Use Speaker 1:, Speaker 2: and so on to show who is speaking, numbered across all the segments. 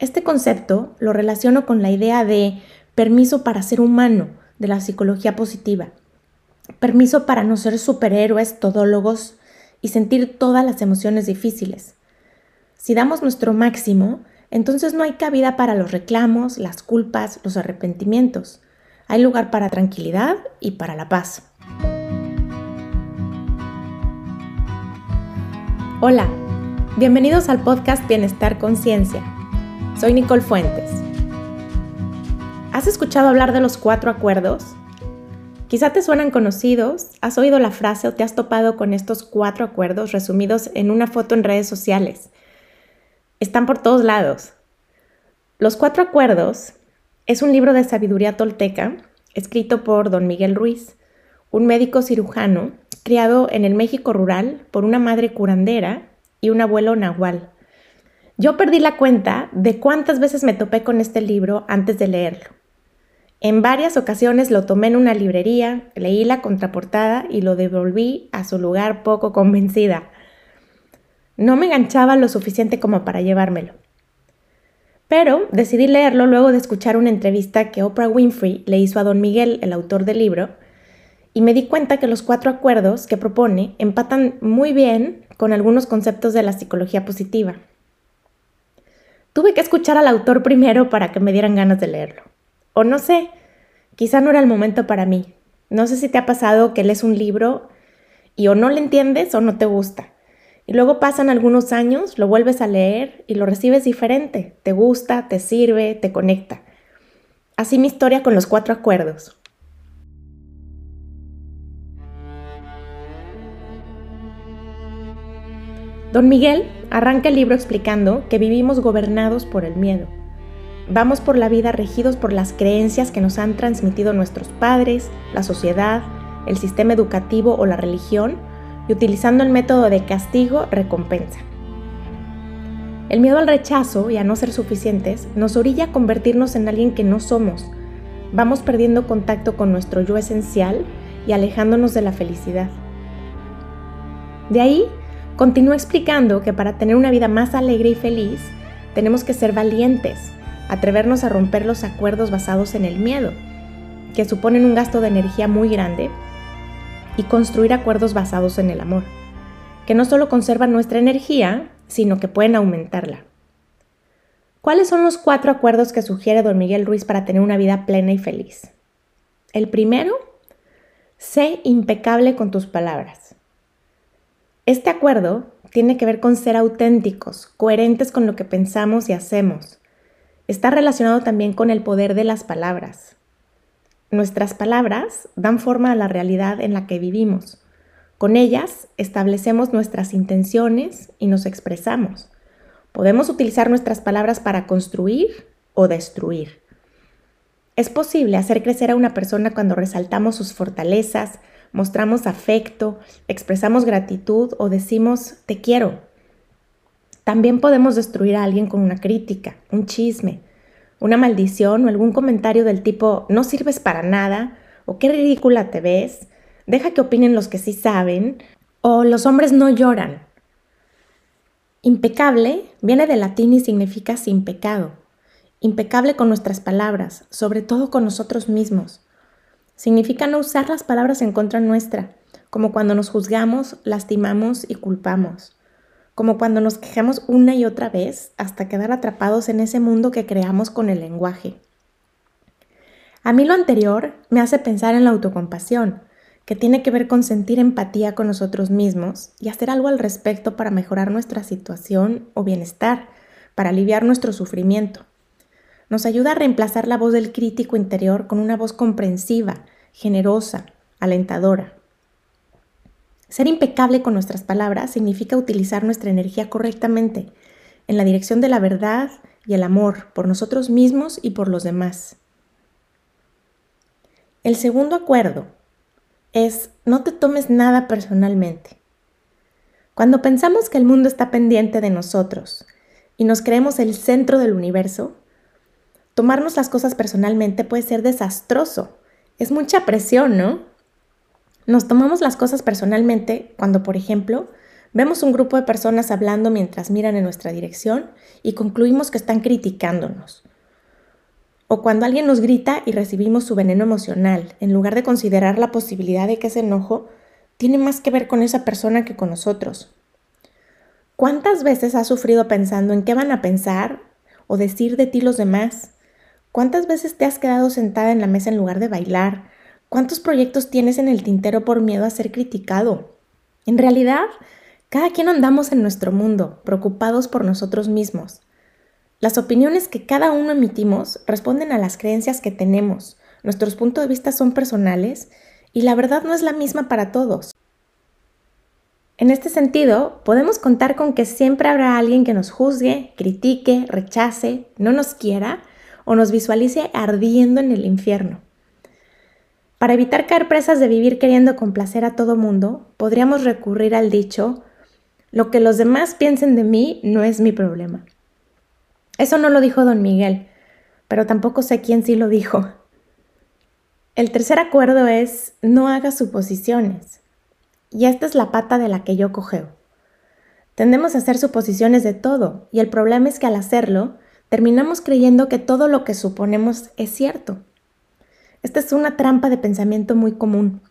Speaker 1: Este concepto lo relaciono con la idea de permiso para ser humano de la psicología positiva. Permiso para no ser superhéroes, todólogos y sentir todas las emociones difíciles. Si damos nuestro máximo, entonces no hay cabida para los reclamos, las culpas, los arrepentimientos. Hay lugar para tranquilidad y para la paz. Hola, bienvenidos al podcast Bienestar Conciencia. Soy Nicole Fuentes. ¿Has escuchado hablar de los cuatro acuerdos? Quizá te suenan conocidos, has oído la frase o te has topado con estos cuatro acuerdos resumidos en una foto en redes sociales. Están por todos lados. Los cuatro acuerdos es un libro de sabiduría tolteca escrito por don Miguel Ruiz, un médico cirujano criado en el México rural por una madre curandera y un abuelo nahual. Yo perdí la cuenta de cuántas veces me topé con este libro antes de leerlo. En varias ocasiones lo tomé en una librería, leí la contraportada y lo devolví a su lugar poco convencida. No me enganchaba lo suficiente como para llevármelo. Pero decidí leerlo luego de escuchar una entrevista que Oprah Winfrey le hizo a don Miguel, el autor del libro, y me di cuenta que los cuatro acuerdos que propone empatan muy bien con algunos conceptos de la psicología positiva. Tuve que escuchar al autor primero para que me dieran ganas de leerlo. O no sé, quizá no era el momento para mí. No sé si te ha pasado que lees un libro y o no le entiendes o no te gusta. Y luego pasan algunos años, lo vuelves a leer y lo recibes diferente. Te gusta, te sirve, te conecta. Así mi historia con los cuatro acuerdos. Don Miguel arranca el libro explicando que vivimos gobernados por el miedo. Vamos por la vida regidos por las creencias que nos han transmitido nuestros padres, la sociedad, el sistema educativo o la religión, y utilizando el método de castigo-recompensa. El miedo al rechazo y a no ser suficientes nos orilla a convertirnos en alguien que no somos. Vamos perdiendo contacto con nuestro yo esencial y alejándonos de la felicidad. De ahí Continúa explicando que para tener una vida más alegre y feliz, tenemos que ser valientes, atrevernos a romper los acuerdos basados en el miedo, que suponen un gasto de energía muy grande, y construir acuerdos basados en el amor, que no solo conservan nuestra energía, sino que pueden aumentarla. ¿Cuáles son los cuatro acuerdos que sugiere don Miguel Ruiz para tener una vida plena y feliz? El primero, sé impecable con tus palabras. Este acuerdo tiene que ver con ser auténticos, coherentes con lo que pensamos y hacemos. Está relacionado también con el poder de las palabras. Nuestras palabras dan forma a la realidad en la que vivimos. Con ellas establecemos nuestras intenciones y nos expresamos. Podemos utilizar nuestras palabras para construir o destruir. Es posible hacer crecer a una persona cuando resaltamos sus fortalezas, mostramos afecto, expresamos gratitud o decimos te quiero. También podemos destruir a alguien con una crítica, un chisme, una maldición o algún comentario del tipo no sirves para nada o qué ridícula te ves, deja que opinen los que sí saben o los hombres no lloran. Impecable viene del latín y significa sin pecado. Impecable con nuestras palabras, sobre todo con nosotros mismos. Significa no usar las palabras en contra nuestra, como cuando nos juzgamos, lastimamos y culpamos, como cuando nos quejamos una y otra vez hasta quedar atrapados en ese mundo que creamos con el lenguaje. A mí lo anterior me hace pensar en la autocompasión, que tiene que ver con sentir empatía con nosotros mismos y hacer algo al respecto para mejorar nuestra situación o bienestar, para aliviar nuestro sufrimiento nos ayuda a reemplazar la voz del crítico interior con una voz comprensiva, generosa, alentadora. Ser impecable con nuestras palabras significa utilizar nuestra energía correctamente, en la dirección de la verdad y el amor por nosotros mismos y por los demás. El segundo acuerdo es no te tomes nada personalmente. Cuando pensamos que el mundo está pendiente de nosotros y nos creemos el centro del universo, tomarnos las cosas personalmente puede ser desastroso. Es mucha presión, ¿no? Nos tomamos las cosas personalmente cuando, por ejemplo, Vemos un grupo de personas hablando mientras miran en nuestra dirección y concluimos que están criticándonos. O cuando alguien nos grita y recibimos su veneno emocional, en lugar de considerar la posibilidad de que ese enojo tiene más que ver con esa persona que con nosotros. ¿Cuántas veces has sufrido pensando en qué van a pensar o decir de ti los demás? ¿Cuántas veces te has quedado sentada en la mesa en lugar de bailar? ¿Cuántos proyectos tienes en el tintero por miedo a ser criticado? En realidad, cada quien andamos en nuestro mundo, preocupados por nosotros mismos. Las opiniones que cada uno emitimos responden a las creencias que tenemos. Nuestros puntos de vista son personales y la verdad no es la misma para todos. En este sentido, podemos contar con que siempre habrá alguien que nos juzgue, critique, rechace, no nos quiera o nos visualice ardiendo en el infierno. Para evitar caer presas de vivir queriendo complacer a todo mundo, podríamos recurrir al dicho, lo que los demás piensen de mí no es mi problema. Eso no lo dijo don Miguel, pero tampoco sé quién sí lo dijo. El tercer acuerdo es no haga suposiciones. Y esta es la pata de la que yo cogeo. Tendemos a hacer suposiciones de todo, y el problema es que al hacerlo, terminamos creyendo que todo lo que suponemos es cierto. Esta es una trampa de pensamiento muy común.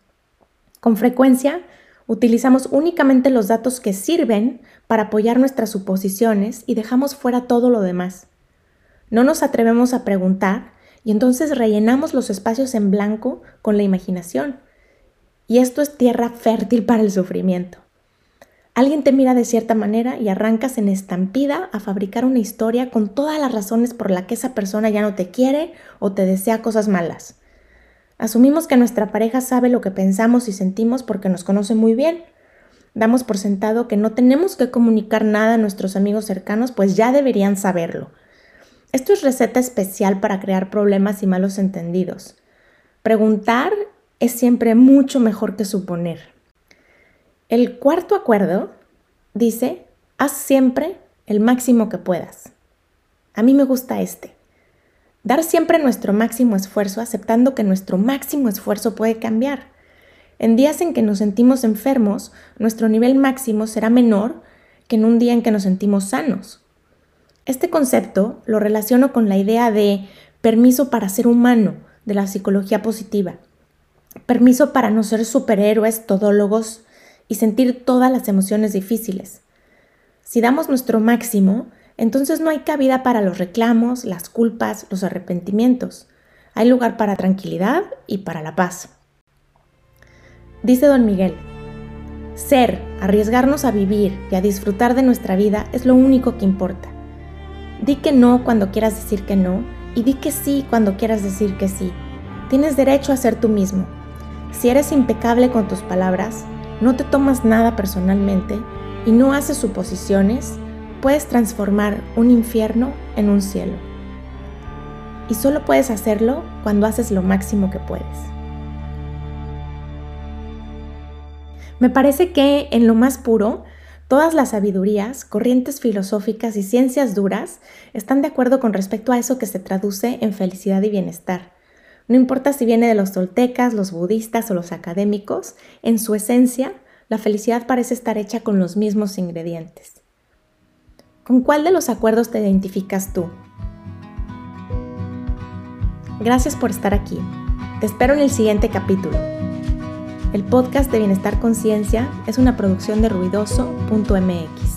Speaker 1: Con frecuencia, utilizamos únicamente los datos que sirven para apoyar nuestras suposiciones y dejamos fuera todo lo demás. No nos atrevemos a preguntar y entonces rellenamos los espacios en blanco con la imaginación. Y esto es tierra fértil para el sufrimiento. Alguien te mira de cierta manera y arrancas en estampida a fabricar una historia con todas las razones por las que esa persona ya no te quiere o te desea cosas malas. Asumimos que nuestra pareja sabe lo que pensamos y sentimos porque nos conoce muy bien. Damos por sentado que no tenemos que comunicar nada a nuestros amigos cercanos, pues ya deberían saberlo. Esto es receta especial para crear problemas y malos entendidos. Preguntar es siempre mucho mejor que suponer. El cuarto acuerdo dice, haz siempre el máximo que puedas. A mí me gusta este. Dar siempre nuestro máximo esfuerzo aceptando que nuestro máximo esfuerzo puede cambiar. En días en que nos sentimos enfermos, nuestro nivel máximo será menor que en un día en que nos sentimos sanos. Este concepto lo relaciono con la idea de permiso para ser humano de la psicología positiva. Permiso para no ser superhéroes, todólogos y sentir todas las emociones difíciles. Si damos nuestro máximo, entonces no hay cabida para los reclamos, las culpas, los arrepentimientos. Hay lugar para tranquilidad y para la paz. Dice don Miguel, ser, arriesgarnos a vivir y a disfrutar de nuestra vida es lo único que importa. Di que no cuando quieras decir que no y di que sí cuando quieras decir que sí. Tienes derecho a ser tú mismo. Si eres impecable con tus palabras, no te tomas nada personalmente y no haces suposiciones, puedes transformar un infierno en un cielo. Y solo puedes hacerlo cuando haces lo máximo que puedes. Me parece que en lo más puro, todas las sabidurías, corrientes filosóficas y ciencias duras están de acuerdo con respecto a eso que se traduce en felicidad y bienestar. No importa si viene de los toltecas, los budistas o los académicos, en su esencia, la felicidad parece estar hecha con los mismos ingredientes. ¿Con cuál de los acuerdos te identificas tú? Gracias por estar aquí. Te espero en el siguiente capítulo. El podcast de Bienestar Conciencia es una producción de ruidoso.mx.